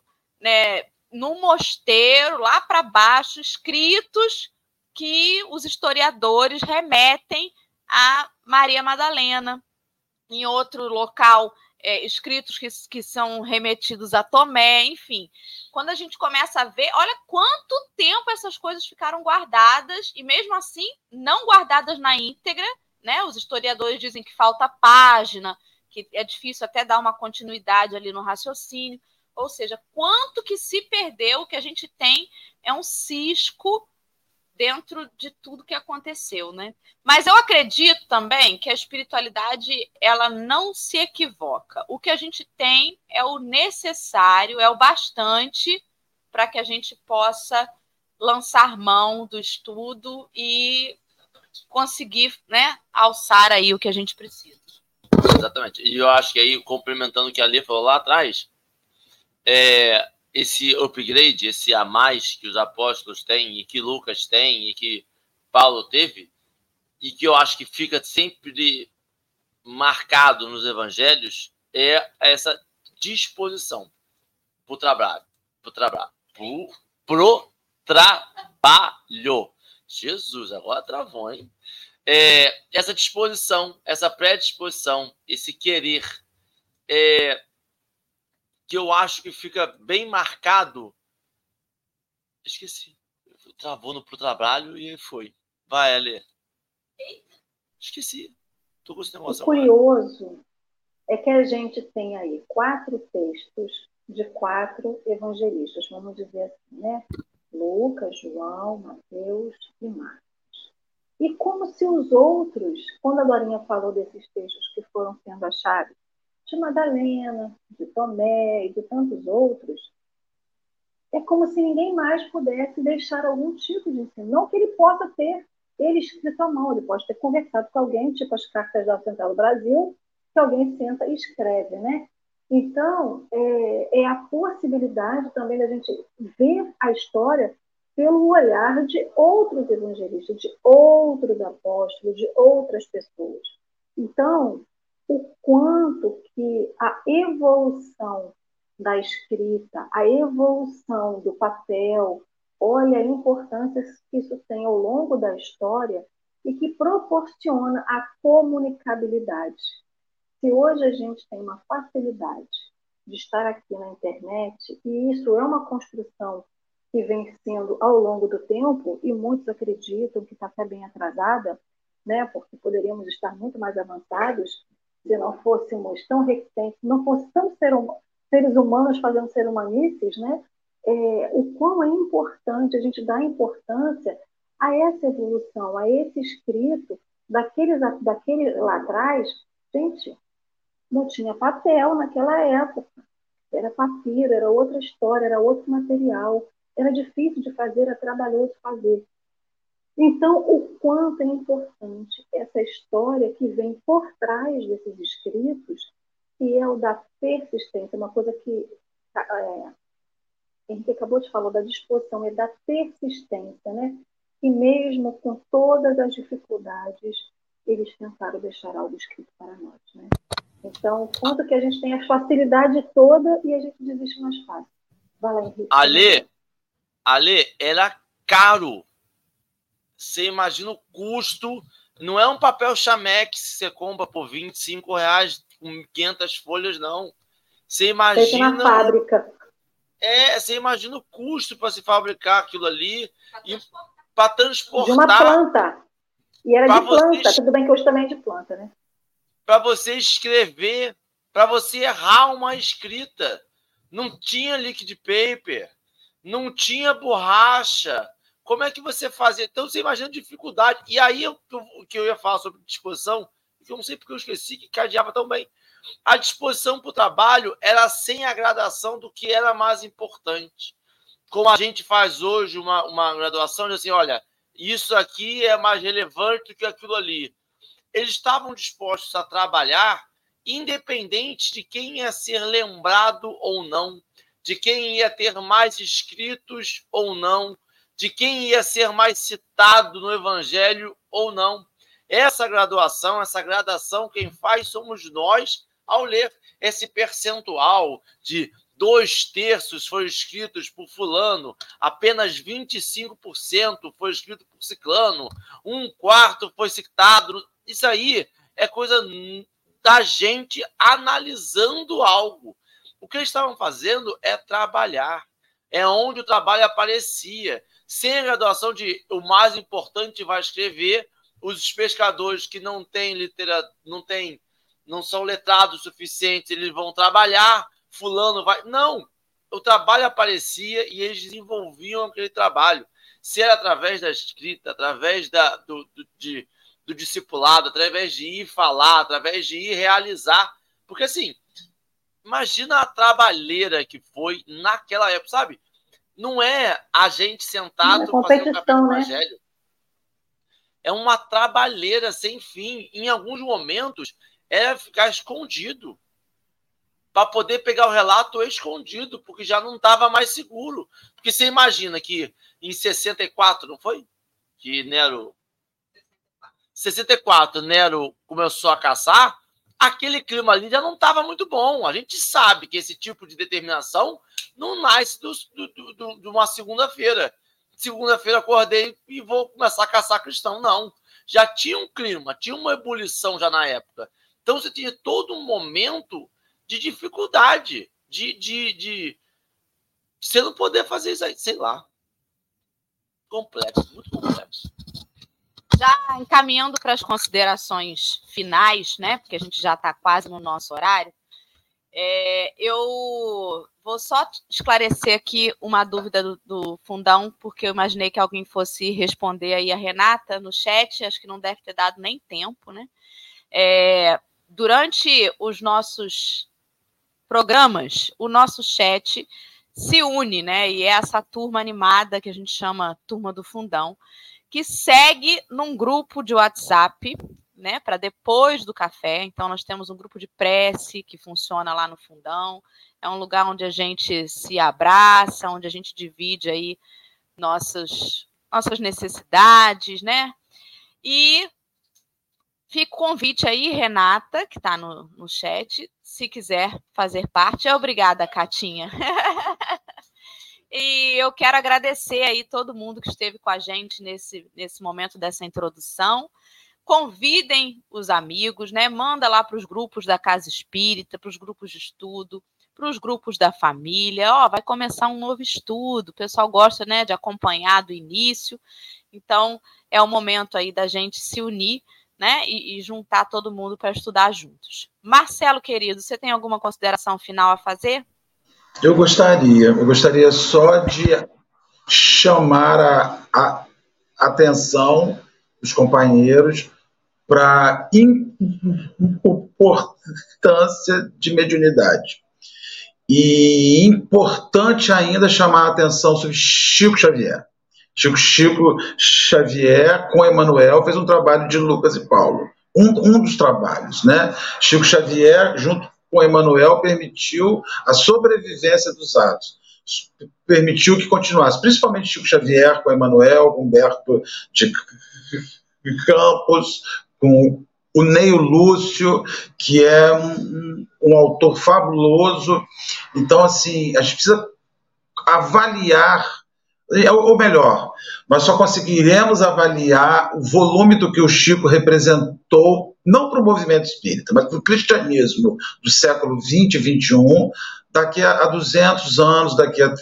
[SPEAKER 1] né, no mosteiro, lá para baixo, escritos que os historiadores remetem a Maria Madalena. Em outro local, é, escritos que, que são remetidos a Tomé, enfim. Quando a gente começa a ver, olha quanto tempo essas coisas ficaram guardadas, e mesmo assim, não guardadas na íntegra, né? Os historiadores dizem que falta página, que é difícil até dar uma continuidade ali no raciocínio. Ou seja, quanto que se perdeu, que a gente tem é um cisco dentro de tudo que aconteceu, né? Mas eu acredito também que a espiritualidade ela não se equivoca. O que a gente tem é o necessário, é o bastante para que a gente possa lançar mão do estudo e conseguir, né, alçar aí o que a gente precisa.
[SPEAKER 3] Exatamente. E eu acho que aí, complementando o que a Lê falou lá atrás, é, esse upgrade, esse a mais que os apóstolos têm e que Lucas tem e que Paulo teve, e que eu acho que fica sempre marcado nos evangelhos, é essa disposição para o trabalho. Para o trabalho. Pro, trabalho. Jesus, agora travou, hein? É, essa disposição, essa predisposição, esse querer, é, que eu acho que fica bem marcado. Esqueci. Travou no pro trabalho e foi. Vai, Ale. Esqueci. Tô com esse negócio.
[SPEAKER 2] O curioso é que a gente tem aí quatro textos de quatro evangelistas, vamos dizer assim, né? Lucas, João, Mateus e Marcos. E como se os outros, quando a Dorinha falou desses textos que foram sendo achados, de Madalena, de Tomé e de tantos outros, é como se ninguém mais pudesse deixar algum tipo de ensino. Não que ele possa ter ele escrito à mão, ele pode ter conversado com alguém, tipo as cartas da Central do Brasil, que alguém senta e escreve, né? Então, é, é a possibilidade também da gente ver a história pelo olhar de outros evangelistas, de outros apóstolos, de outras pessoas. Então, o quanto que a evolução da escrita, a evolução do papel, olha a importância que isso tem ao longo da história e que proporciona a comunicabilidade. Se hoje a gente tem uma facilidade de estar aqui na internet, e isso é uma construção que vem sendo ao longo do tempo, e muitos acreditam que está até bem atrasada, né, porque poderíamos estar muito mais avançados, se não fôssemos tão reticentes, não fôssemos ser hum, seres humanos fazendo ser humanices, né? É, o quão é importante a gente dar importância a essa evolução, a esse escrito daqueles, daquele lá atrás, gente, não tinha papel naquela época. Era papiro, era outra história, era outro material. Era difícil de fazer, era trabalhoso fazer. Então, o quanto é importante essa história que vem por trás desses escritos, que é o da persistência, uma coisa que é, Henrique acabou de falar da disposição, é da persistência, né? E mesmo com todas as dificuldades, eles tentaram deixar algo escrito para nós, né? Então, quanto que a gente tem a facilidade toda e a gente desiste mais fácil. Vai lá, Henrique.
[SPEAKER 3] Ale, Ale, era caro você imagina o custo. Não é um papel chamex que você compra por 25 reais com 500 folhas, não. Você imagina.
[SPEAKER 2] na fábrica.
[SPEAKER 3] É, você imagina o custo para se fabricar aquilo ali e para transportar.
[SPEAKER 2] De uma planta. E era de planta. Tudo bem que hoje também é de planta, né?
[SPEAKER 3] Para você escrever, para você errar uma escrita. Não tinha liquid paper, não tinha borracha, como é que você fazia? Então você imagina a dificuldade. E aí o que eu ia falar sobre disposição, que eu não sei porque eu esqueci que cadeava tão bem. A disposição para o trabalho era sem a gradação do que era mais importante. Como a gente faz hoje uma, uma graduação de assim, olha, isso aqui é mais relevante do que aquilo ali. Eles estavam dispostos a trabalhar independente de quem ia ser lembrado ou não, de quem ia ter mais escritos ou não, de quem ia ser mais citado no evangelho ou não. Essa graduação, essa gradação, quem faz somos nós ao ler esse percentual de dois terços foram escritos por fulano, apenas 25% foi escrito por ciclano, um quarto foi citado. Isso aí é coisa da gente analisando algo. O que eles estavam fazendo é trabalhar. É onde o trabalho aparecia. Sem a graduação de o mais importante vai escrever, os pescadores que não têm literatura, não têm, não são letrados suficientes, eles vão trabalhar fulano vai. Não! O trabalho aparecia e eles desenvolviam aquele trabalho. Se era através da escrita, através da, do, do, de, do discipulado, através de ir falar, através de ir realizar. Porque assim, imagina a trabalheira que foi naquela época, sabe? Não é a gente sentado
[SPEAKER 2] é fazendo café né?
[SPEAKER 3] evangelho. É uma trabalheira sem fim. Em alguns momentos, era ficar escondido para poder pegar o relato escondido, porque já não estava mais seguro. Porque você imagina que em 64, não foi? Que Nero. 64, Nero começou a caçar, aquele clima ali já não estava muito bom. A gente sabe que esse tipo de determinação não nasce de uma segunda-feira. Segunda-feira acordei e vou começar a caçar cristão. Não. Já tinha um clima, tinha uma ebulição já na época. Então você tinha todo um momento de dificuldade, de, de, de você não poder fazer isso aí, sei lá. Complexo, muito complexo.
[SPEAKER 1] Já encaminhando para as considerações finais, né? Porque a gente já está quase no nosso horário. É, eu vou só esclarecer aqui uma dúvida do, do, fundão, porque eu imaginei que alguém fosse responder aí a Renata no chat, acho que não deve ter dado nem tempo, né? É, durante os nossos programas, o nosso chat se une, né? E é essa turma animada que a gente chama Turma do Fundão, que segue num grupo de WhatsApp, né? Para depois do café. Então, nós temos um grupo de prece que funciona lá no Fundão. É um lugar onde a gente se abraça, onde a gente divide aí nossas, nossas necessidades, né? E Fica o convite aí, Renata, que está no, no chat, se quiser fazer parte. Obrigada, Catinha. e eu quero agradecer aí todo mundo que esteve com a gente nesse, nesse momento dessa introdução. Convidem os amigos, né? Manda lá para os grupos da Casa Espírita, para os grupos de estudo, para os grupos da família. Ó, vai começar um novo estudo. O pessoal gosta, né, de acompanhar do início. Então, é o momento aí da gente se unir né? E, e juntar todo mundo para estudar juntos. Marcelo, querido, você tem alguma consideração final a fazer?
[SPEAKER 4] Eu gostaria, eu gostaria só de chamar a, a atenção dos companheiros para a importância de mediunidade. E importante ainda chamar a atenção sobre Chico Xavier. Chico Chico Xavier com Emanuel fez um trabalho de Lucas e Paulo. Um, um dos trabalhos, né? Chico Xavier, junto com Emanuel, permitiu a sobrevivência dos atos. Permitiu que continuasse, principalmente Chico Xavier com Emanuel, Humberto de Campos, com o Neio Lúcio, que é um, um autor fabuloso. Então, assim, a gente precisa avaliar ou melhor, nós só conseguiremos avaliar o volume do que o Chico representou, não para o movimento espírita, mas para o cristianismo do século 20 e 21, daqui a 200 anos, daqui a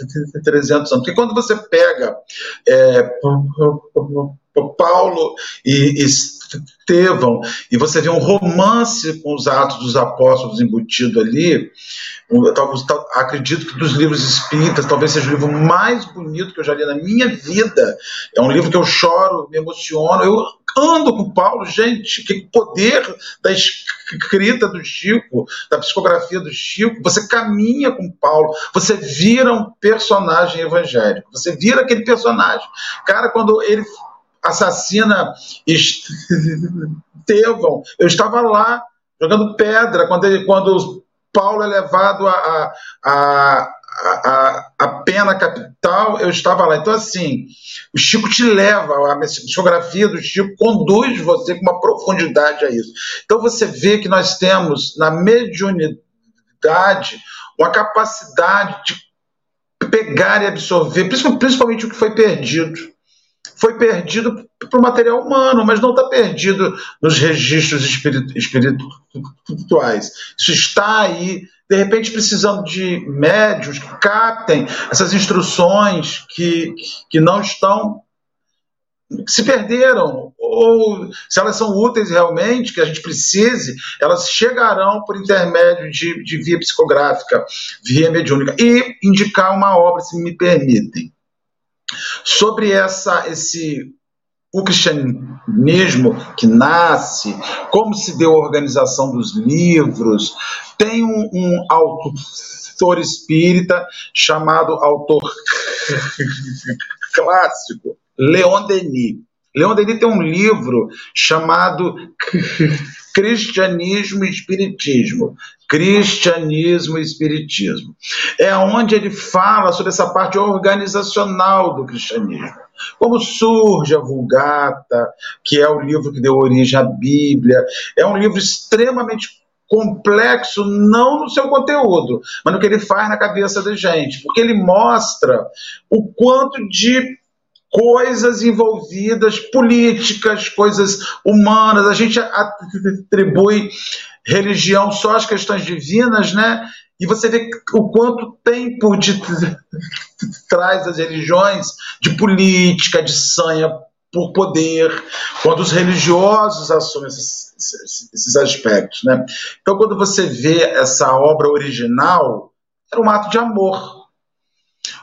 [SPEAKER 4] 300 anos. Porque quando você pega é, Paulo e Estevão, e você vê um romance com os Atos dos Apóstolos embutido ali, acredito que dos livros espíritas, talvez seja o livro mais bonito que eu já li na minha vida. É um livro que eu choro, me emociono. Eu ando com Paulo, gente, que poder da escrita do Chico, da psicografia do Chico. Você caminha com Paulo, você vira um personagem evangélico, você vira aquele personagem. Cara, quando ele assassina Estevão. Eu estava lá jogando pedra quando, ele, quando Paulo é levado a, a, a, a, pena capital, eu estava lá. Então, assim, o Chico te leva, a psicografia do Chico conduz você com uma profundidade a isso. Então, você vê que nós temos na mediunidade uma capacidade de pegar e absorver, principalmente o que foi perdido. Foi perdido para o material humano, mas não está perdido nos registros espirituais. Isso está aí, de repente, precisando de médios que captem essas instruções que, que não estão se perderam, ou se elas são úteis realmente, que a gente precise, elas chegarão por intermédio de, de via psicográfica, via mediúnica, e indicar uma obra, se me permitem. Sobre essa, esse o cristianismo que nasce, como se deu a organização dos livros, tem um, um autor espírita chamado autor clássico, Leon Denis. Leon Denis tem um livro chamado Cristianismo e Espiritismo. Cristianismo e Espiritismo. É onde ele fala sobre essa parte organizacional do cristianismo. Como surge a Vulgata, que é o livro que deu origem à Bíblia. É um livro extremamente complexo, não no seu conteúdo, mas no que ele faz na cabeça da gente, porque ele mostra o quanto de coisas envolvidas, políticas, coisas humanas. A gente atribui religião só às questões divinas, né? E você vê o quanto tem por detrás das religiões de política, de sanha por poder, quando os religiosos assumem esses, esses aspectos, né? Então, quando você vê essa obra original, era um ato de amor,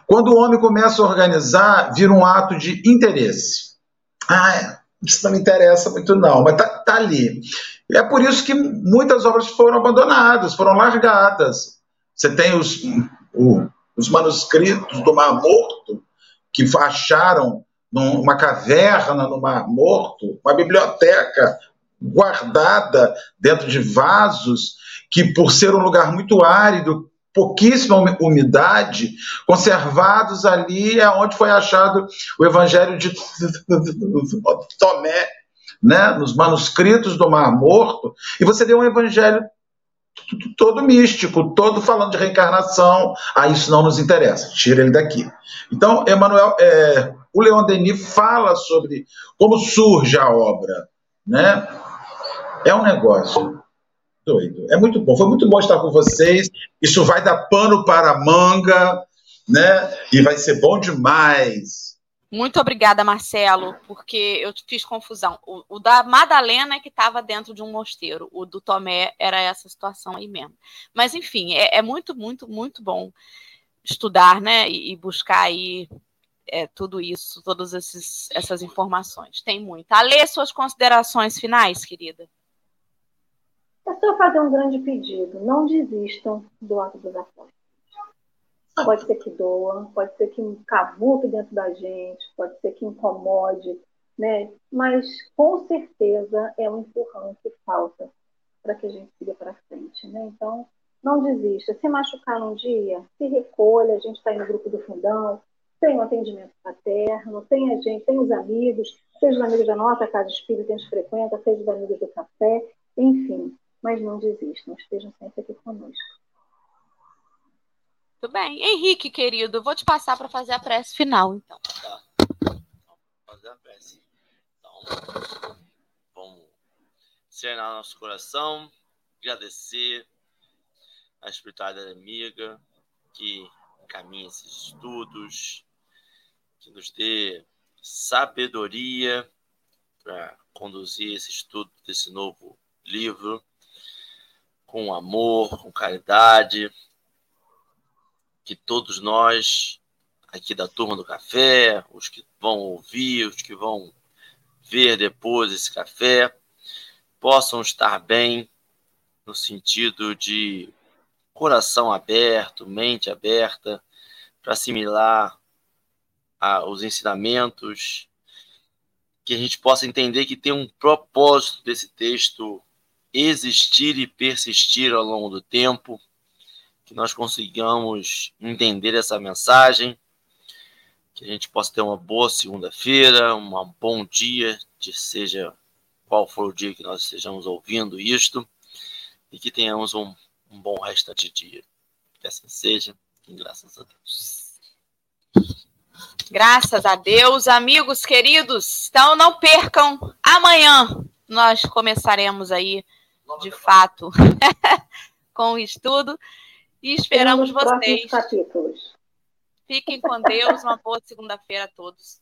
[SPEAKER 4] quando o homem começa a organizar, vira um ato de interesse. Ah, isso não me interessa muito, não, mas tá, tá ali. E é por isso que muitas obras foram abandonadas, foram largadas. Você tem os, o, os manuscritos do Mar Morto, que acharam numa caverna no Mar Morto, uma biblioteca guardada dentro de vasos, que por ser um lugar muito árido, pouquíssima umidade, conservados ali é onde foi achado o Evangelho de Tomé, né, nos manuscritos do Mar Morto, e você vê um Evangelho todo místico, todo falando de reencarnação. Ah, isso não nos interessa, tira ele daqui. Então, Emmanuel, é, o Leon Denis fala sobre como surge a obra, né? É um negócio doido. É muito bom. Foi muito bom estar com vocês. Isso vai dar pano para manga, né? E vai ser bom demais.
[SPEAKER 1] Muito obrigada, Marcelo, porque eu fiz confusão. O, o da Madalena é que estava dentro de um mosteiro, o do Tomé era essa situação aí mesmo. Mas, enfim, é, é muito, muito, muito bom estudar, né? E, e buscar aí é, tudo isso, todas esses, essas informações. Tem muito. Alê, suas considerações finais, querida.
[SPEAKER 2] É só fazer um grande pedido. Não desistam do ato dos apóstolos. Pode ser que doa, pode ser que cavuque dentro da gente, pode ser que incomode, né? Mas com certeza é um empurrão que falta para que a gente siga para frente, né? Então, não desista. Se machucar num dia, se recolha. A gente está no grupo do fundão, tem o um atendimento paterno, tem a gente, tem os amigos, seja os amigos da nossa casa espírita que a gente frequenta, seja os amigos do café, enfim mas não desistam, estejam sempre aqui conosco.
[SPEAKER 1] Tudo bem. Henrique, querido, vou te passar para fazer a prece final, então. Tá.
[SPEAKER 3] Fazer a prece. Então, vamos serenar nosso coração, agradecer a espiritualidade amiga que encaminha esses estudos, que nos dê sabedoria para conduzir esse estudo desse novo livro com amor, com caridade, que todos nós, aqui da turma do café, os que vão ouvir, os que vão ver depois esse café, possam estar bem no sentido de coração aberto, mente aberta, para assimilar a, os ensinamentos, que a gente possa entender que tem um propósito desse texto existir e persistir ao longo do tempo, que nós consigamos entender essa mensagem, que a gente possa ter uma boa segunda-feira, um bom dia, de seja qual for o dia que nós estejamos ouvindo isto, e que tenhamos um um bom restante de dia. Que assim seja, e graças a Deus.
[SPEAKER 1] Graças a Deus, amigos queridos. Então não percam, amanhã nós começaremos aí, de fato, com o estudo e esperamos vocês.
[SPEAKER 2] Capítulos.
[SPEAKER 1] Fiquem com Deus, uma boa segunda-feira a todos.